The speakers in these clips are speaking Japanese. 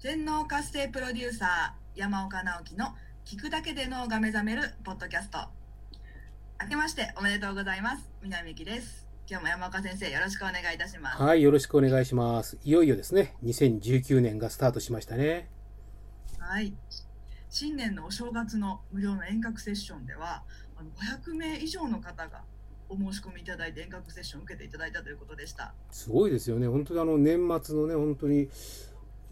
全農活性プロデューサー山岡直樹の聞くだけで脳が目覚めるポッドキャスト。明けましておめでとうございます。南木です。今日も山岡先生よろしくお願いいたします。はいよろしくお願いします。いよいよですね。2019年がスタートしましたね。はい。新年のお正月の無料の遠隔セッションではあの500名以上の方がお申し込みいただいて遠隔セッションを受けていただいたということでした。すごいですよね。本当にあの年末のね本当に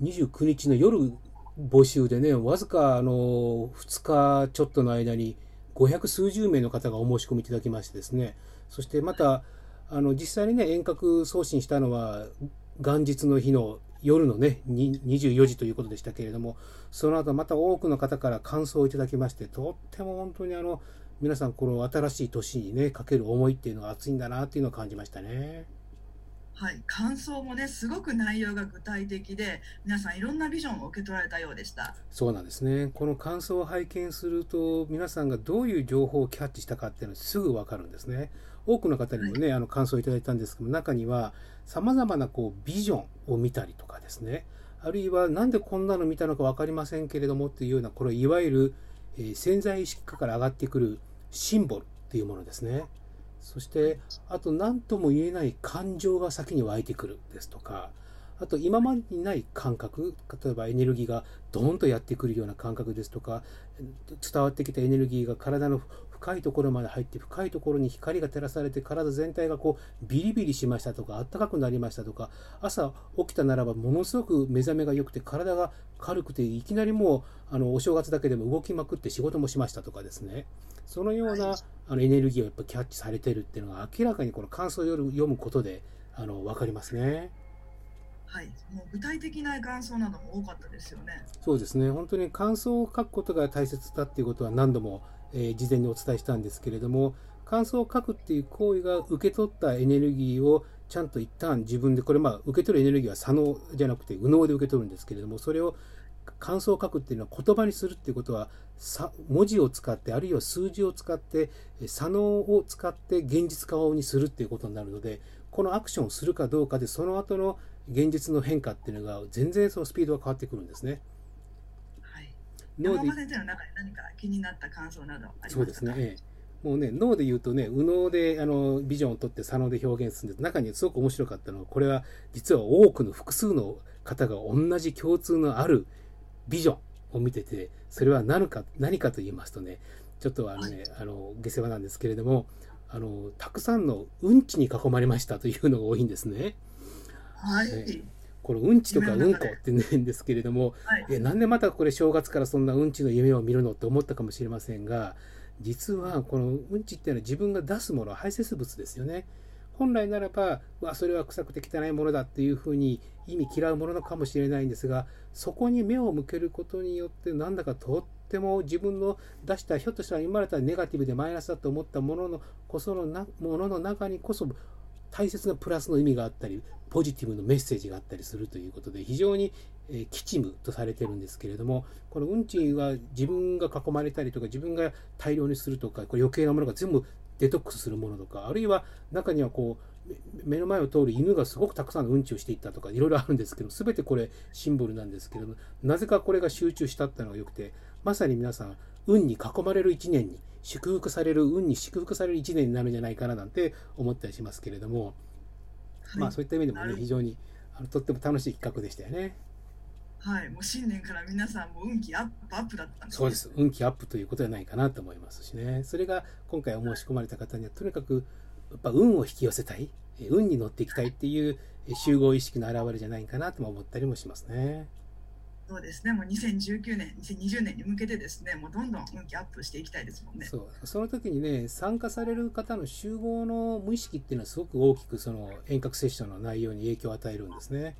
29日の夜募集でね、わずかあの2日ちょっとの間に500数十名の方がお申し込みいただきましてですね、そしてまた、あの実際にね、遠隔送信したのは元日の日の夜のね、24時ということでしたけれども、その後また多くの方から感想をいただきまして、とっても本当にあの、皆さんこの新しい年にね、かける思いっていうのが熱いんだなっていうのを感じましたね。はい、感想もねすごく内容が具体的で皆さんいろんなビジョンを受け取られたようでした。そうなんですね。この感想を拝見すると皆さんがどういう情報をキャッチしたかっていうのはすぐ分かるんですね。多くの方にもね、はい、あの感想をいただいたんですけど中にはさまざまなこうビジョンを見たりとかですね。あるいは何でこんなの見たのか分かりませんけれどもっていうようなこれいわゆる、えー、潜在意識化から上がってくるシンボルっていうものですねそしてあと何とも言えない感情が先に湧いてくるですとかあと今までにない感覚例えばエネルギーがドーンとやってくるような感覚ですとか伝わってきたエネルギーが体の深いところまで入って深いところに光が照らされて体全体がこうビリビリしましたとかあったかくなりましたとか朝起きたならばものすごく目覚めが良くて体が軽くていきなりもうあのお正月だけでも動きまくって仕事もしましたとかですねそのようなあのエネルギーをやっぱキャッチされてるっていうのが明らかにこの感想を読むことであの分かりますね。はい、もう具体的な感想なども多かったですよね。そうですね。本当に感想を書くことが大切だっていうことは何度も、えー、事前にお伝えしたんですけれども、感想を書くっていう行為が受け取ったエネルギーをちゃんと一旦自分で、これまあ受け取るエネルギーは左脳じゃなくて右脳で受け取るんですけれども、それを感想を書くっていうのは言葉にするっていうことは文字を使ってあるいは数字を使って左脳を使って現実化にするっていうことになるのでこのアクションをするかどうかでその後の現実の変化っていうのが全然そのスピードが変わってくるんですね。はい、脳で先生の中で何か気になった感想などありますか？そうですね、ええ、もうね脳で言うとね右脳であのビジョンを取って左脳で表現するんです。中にすごく面白かったのはこれは実は多くの複数の方が同じ共通のあるビジョンを見てて、それは何か何かと言いますとね、ちょっとあのね、あの下世話なんですけれども、あのたくさんのうんちに囲まれましたというのが多いんですね。はい。このうんちとかうんこって言うんですけれども、はい、えなんでまたこれ正月からそんなうんちの夢を見るのって思ったかもしれませんが、実はこのうんちっていうのは自分が出すもの、排泄物ですよね。本来ならば、わそれは臭くて汚いものだっていうふうに意味嫌うもののかもしれないんですが、そこに目を向けることによって、なんだかとっても自分の出した、ひょっとしたら今までたネガティブでマイナスだと思ったもののこそのなものの中にこそ大切なプラスの意味があったり、ポジティブのメッセージがあったりするということで、非常に、えー、吉務とされてるんですけれども、この運賃は自分が囲まれたりとか、自分が大量にするとか、これ余計なものが全部デトックスするものとか、あるいは中にはこう、目の前を通る犬がすごくたくさんのうんちをしていったとか、いろいろあるんですけど、すべてこれシンボルなんですけど、なぜかこれが集中したっていうのが良くて、まさに皆さん、運に囲まれる一年に、祝福される、運に祝福される一年になるんじゃないかななんて思ったりしますけれども、はい、まあそういった意味でもね、非常にあのとっても楽しい企画でしたよね。はい、もう新年から皆さんも運気アップアップだったんです、ね、そうです。運気アップということじゃないかなと思いますしね。それが今回お申し込まれた方には、とにかくやっぱ運を引き寄せたい、運に乗っていきたいっていう集合意識の表れじゃないかなとも思ったりもしますね。そうですね、もう2019年、2020年に向けてですね、もうどんどん運気アップしていきたいですもんね。そう、その時にね、参加される方の集合の無意識っていうのはすごく大きくその遠隔セッションの内容に影響を与えるんですね。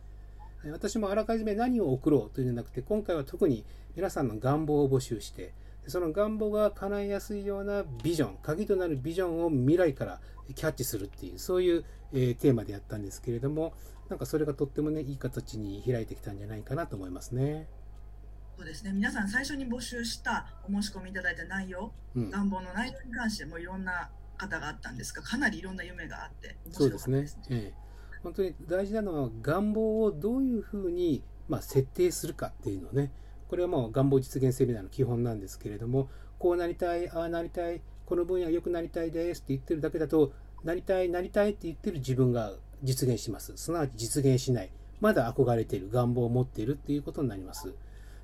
私もあらかじめ何を送ろうというんじゃなくて、今回は特に皆さんの願望を募集して、その願望が叶いやすいようなビジョン、鍵となるビジョンを未来からキャッチするっていう、そういう、えー、テーマでやったんですけれども、なんかそれがとってもね、いい形に開いてきたんじゃないかなと思いますね。そうですね。皆さん最初に募集したお申し込みいただいた内容、うん、願望の内容に関してもいろんな方があったんですが、かなりいろんな夢があって、そうですね。ええ本当に大事なのは願望をどういうふうにまあ、設定するかっていうのをね、これはもう願望実現セミナーの基本なんですけれども、こうなりたい、ああなりたい、この分野良くなりたいですって言ってるだけだと、なりたい、なりたいって言ってる自分が実現します。すなわち実現しない。まだ憧れている、願望を持っているっていうことになります。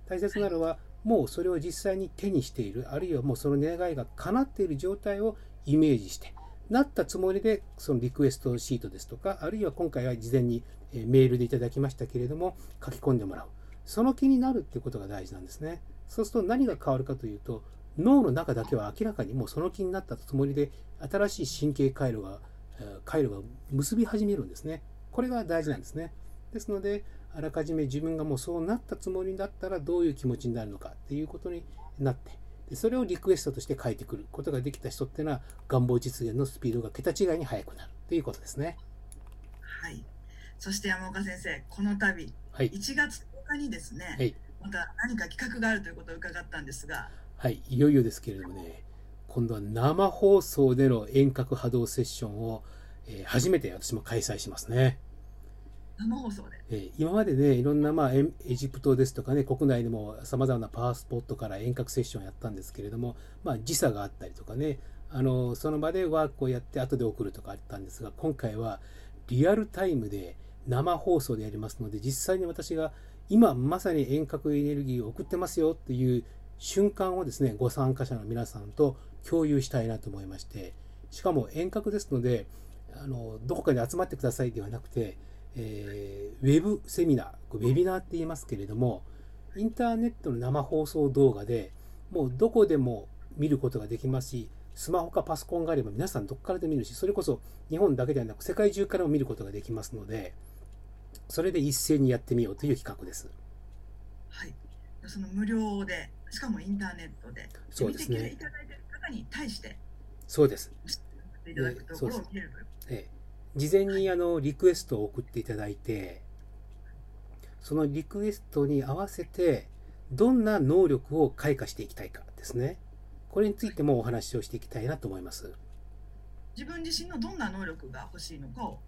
大切なのは、もうそれを実際に手にしている、あるいはもうその願いが叶っている状態をイメージして、なったつもりで、そのリクエストシートですとか、あるいは今回は事前にメールでいただきましたけれども、書き込んでもらう。その気になるっていうことが大事なんですね。そうすると何が変わるかというと、脳の中だけは明らかにもうその気になったつもりで、新しい神経回路が、回路が結び始めるんですね。これが大事なんですね。ですので、あらかじめ自分がもうそうなったつもりだったらどういう気持ちになるのかっていうことになって、でそれをリクエストとして書いてくることができた人っていうのは願望実現のスピードが桁違いに速くなるということですね。はい。そして山岡先生、この度、はい、1月10日にですね、はい、また何か企画があるということを伺ったんですが。はい、いよいよですけれどもね、今度は生放送での遠隔波動セッションを、えー、初めて私も開催しますね。生放送で、えー、今までね、いろんな、まあ、エジプトですとかね、国内でもさまざまなパワースポットから遠隔セッションをやったんですけれども、まあ、時差があったりとかね、あのその場でワークをやって後で送るとかあったんですが、今回はリアルタイムで生放送でやりますので、実際に私が今まさに遠隔エネルギーを送ってますよっていう瞬間をですね、ご参加者の皆さんと共有したいなと思いまして、しかも遠隔ですので、あのどこかに集まってくださいではなくて、えー、ウェブセミナー、ウェビナーって言いますけれども、インターネットの生放送動画でもうどこでも見ることができますし、スマホかパソコンがあれば皆さんどこからでも見るし、それこそ日本だけではなく世界中からも見ることができますので、それで一斉にやってみようという企画です。はい。その無料で、しかもインターネットで、そうですね。いただいている方に対して、そうです。いただくところを見れるという。ええ事前にあのリクエストを送っていただいて、そのリクエストに合わせて、どんな能力を開花していきたいかですね。これについてもお話をしていきたいなと思います。自分自身のどんな能力が欲しいのかを。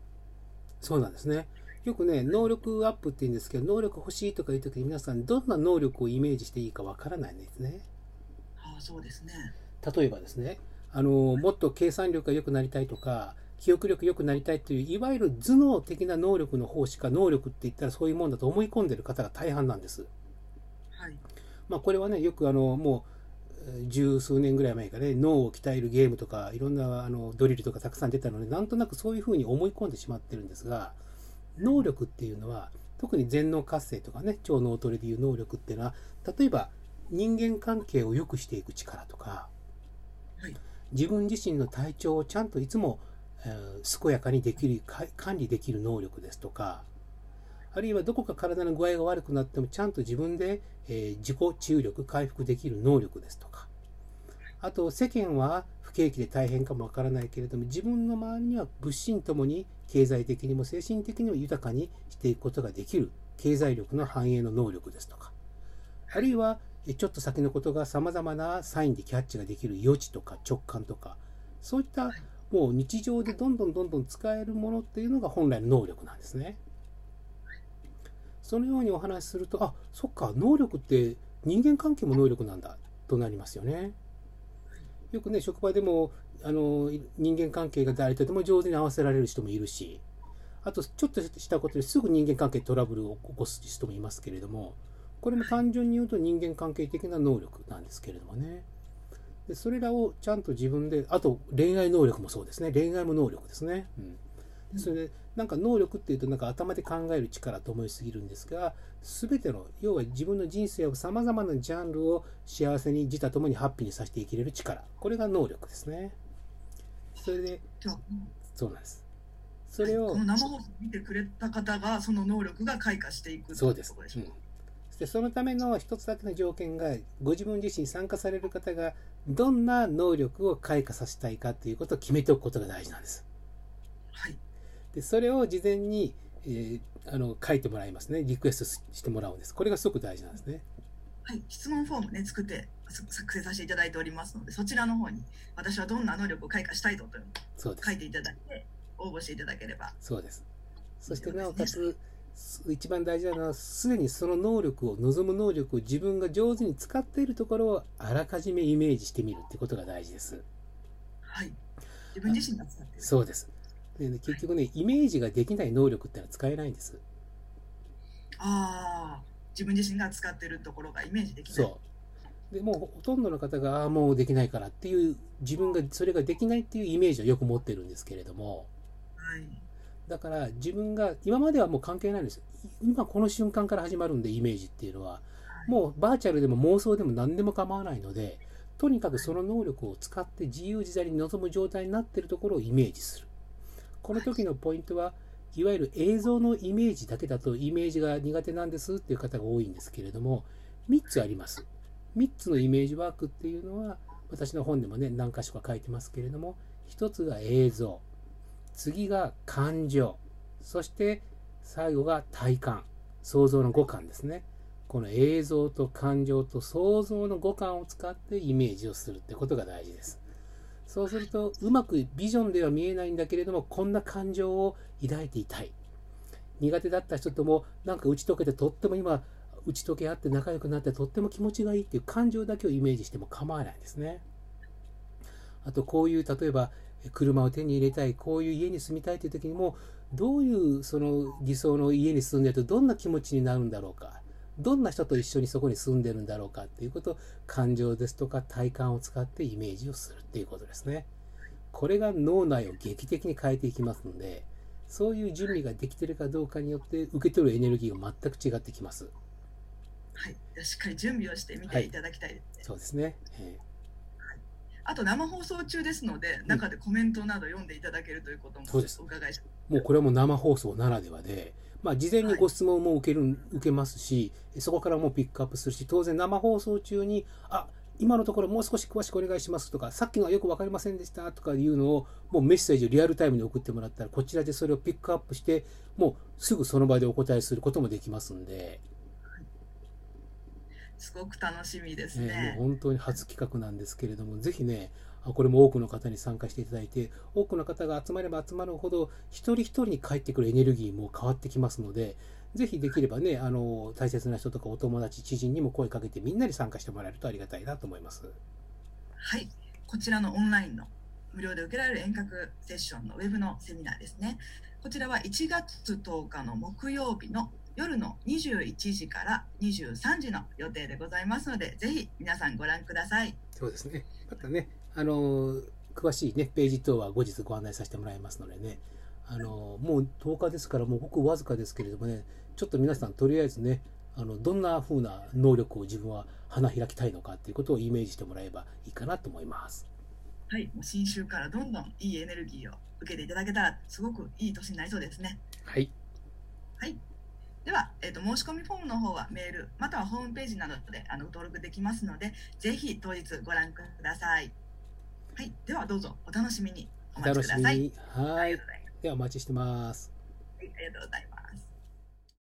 そうなんですね。よくね、能力アップって言うんですけど、能力欲しいとかいうときに皆さんどんな能力をイメージしていいかわからないんですね。ああ、そうですね。例えばですね、あの、もっと計算力が良くなりたいとか、記憶力良くなりたいという、いわゆる頭脳的な能力の方しか能力って言ったらそういうもんだと思い込んでる方が大半なんです。はい。まあこれはね、よくあの、もう、十数年ぐらい前からね、脳を鍛えるゲームとか、いろんなあのドリルとかたくさん出たので、なんとなくそういうふうに思い込んでしまってるんですが、能力っていうのは、特に全脳活性とかね、超脳トレでいう能力っていうのは、例えば人間関係を良くしていく力とか、はい、自分自身の体調をちゃんといつも健やかにできる、管理できる能力ですとか、あるいはどこか体の具合が悪くなってもちゃんと自分で、え自己治癒力、回復できる能力ですとか、あと世間は不景気で大変かもわからないけれども、自分の周りには物心ともに経済的にも精神的にも豊かにしていくことができる経済力の反映の能力ですとか、あるいはちょっと先のことが様々なサインでキャッチができる予知とか直感とか、そういったもう日常でどんどんどんどん使えるものっていうのが本来の能力なんですね。そのようにお話しすると、あ、そっか、能力って人間関係も能力なんだとなりますよね。よくね、職場でもあの人間関係が誰とでも上手に合わせられる人もいるし、あとちょっとしたことですぐ人間関係トラブルを起こす人もいますけれども、これも単純に言うと人間関係的な能力なんですけれどもね。でそれらをちゃんと自分で、あと恋愛能力もそうですね。恋愛も能力ですね。うん、それで、なんか能力っていうと、なんか頭で考える力と思いすぎるんですが、すべての、要は自分の人生を様々なジャンルを幸せに自他ともにハッピーにさせていけれる力。これが能力ですね。それで、そうなんです。それを、この生放送見てくれた方が、その能力が開花していくそうです。うんでそのための一つだけの条件がご自分自身参加される方がどんな能力を開花させたいかということを決めておくことが大事なんです。はい、でそれを事前に、えー、あの書いてもらいますね。リクエストしてもらうんです。これがすごく大事なんですね。はい、質問フォームね作って作成させていただいておりますのでそちらの方に私はどんな能力を開花したいとと書いていただいて応募していただければ。そうです。そしてなおかつ一番大事なのはすでにその能力を望む能力を自分が上手に使っているところをあらかじめイメージしてみるってことが大事です。はい。自分自身が使ってる。そうですで、ね、結局ね、イメージができない能力ってのは使えないんです。ああ、自分自身が使ってるところがイメージできない。そう。でもうほとんどの方が、ああ、もうできないからっていう、自分がそれができないっていうイメージをよく持ってるんですけれども、はい。だから自分が、今まではもう関係ないんです。今この瞬間から始まるんで、イメージっていうのは。はい、もうバーチャルでも妄想でも何でも構わないので、とにかくその能力を使って自由自在に臨む状態になっているところをイメージする。この時のポイントは、いわゆる映像のイメージだけだとイメージが苦手なんですっていう方が多いんですけれども、3つあります。3つのイメージワークっていうのは、私の本でもね、何箇所か書いてますけれども、1つが映像、次が感情、そして最後が体感、想像の五感ですね。この映像と感情と想像の五感を使ってイメージをするってことが大事です。そうすると、うまくビジョンでは見えないんだけれども、こんな感情を抱いていたい。苦手だった人とも、なんか打ち解けてとっても今、打ち解け合って仲良くなってとっても気持ちがいいっていう感情だけをイメージしても構わないんですね。あと、こういう、例えば、車を手に入れたい、こういう家に住みたいという時にも、どういうその理想の家に住んでるとどんな気持ちになるんだろうか。どんな人と一緒にそこに住んでるんだろうかっていうことを感情ですとか体感を使ってイメージをするっていうことですね。これが脳内を劇的に変えていきますので、そういう準備ができてるかどうかによって受け取るエネルギーが全く違ってきます。はい、しっかり準備をしてみていただきたいですね。はい、そうですね。えーあと生放送中ですので、中でコメントなど読んでいただけるということもお伺いします。もうこれはもう生放送ならではで、まあ、事前にご質問も受ける、はい、受けますし、そこからもピックアップするし、当然生放送中に、あ、今のところもう少し詳しくお願いしますとか、さっきのはよく分かりませんでしたとかいうのを、もうメッセージをリアルタイムに送ってもらったら、こちらでそれをピックアップして、もうすぐその場でお答えすることもできますんで。すごく楽しみですね。ね本当に初企画なんですけれども、ぜひね、これも多くの方に参加していただいて、多くの方が集まれば集まるほど、一人一人に返ってくるエネルギーも変わってきますので、ぜひできればね、あの、大切な人とかお友達、知人にも声かけてみんなに参加してもらえるとありがたいなと思います。はい。こちらのオンラインの無料で受けられる遠隔セッションのウェブのセミナーですね。こちらは1月10日の木曜日の夜の21時から23時の予定でございますので、ぜひ皆さんご覧ください。そうですね。またね、あの、詳しいね、ページ等は後日ご案内させてもらいますのでね、あの、もう10日ですから、もうごくわずかですけれどもね、ちょっと皆さんとりあえずね、あの、どんな風な能力を自分は花開きたいのかっていうことをイメージしてもらえばいいかなと思います。はい、もう新春からどんどんいいエネルギーを受けていただけたら、すごくいい年になりそうですね。はい。はい。では、えーと、申し込みフォームの方はメールまたはホームページなどであの登録できますのでぜひ当日ご覧ください。はい、ではどうぞお楽しみにお待ちください。はい。ではお待ちしてます。はい、ありがとうございます。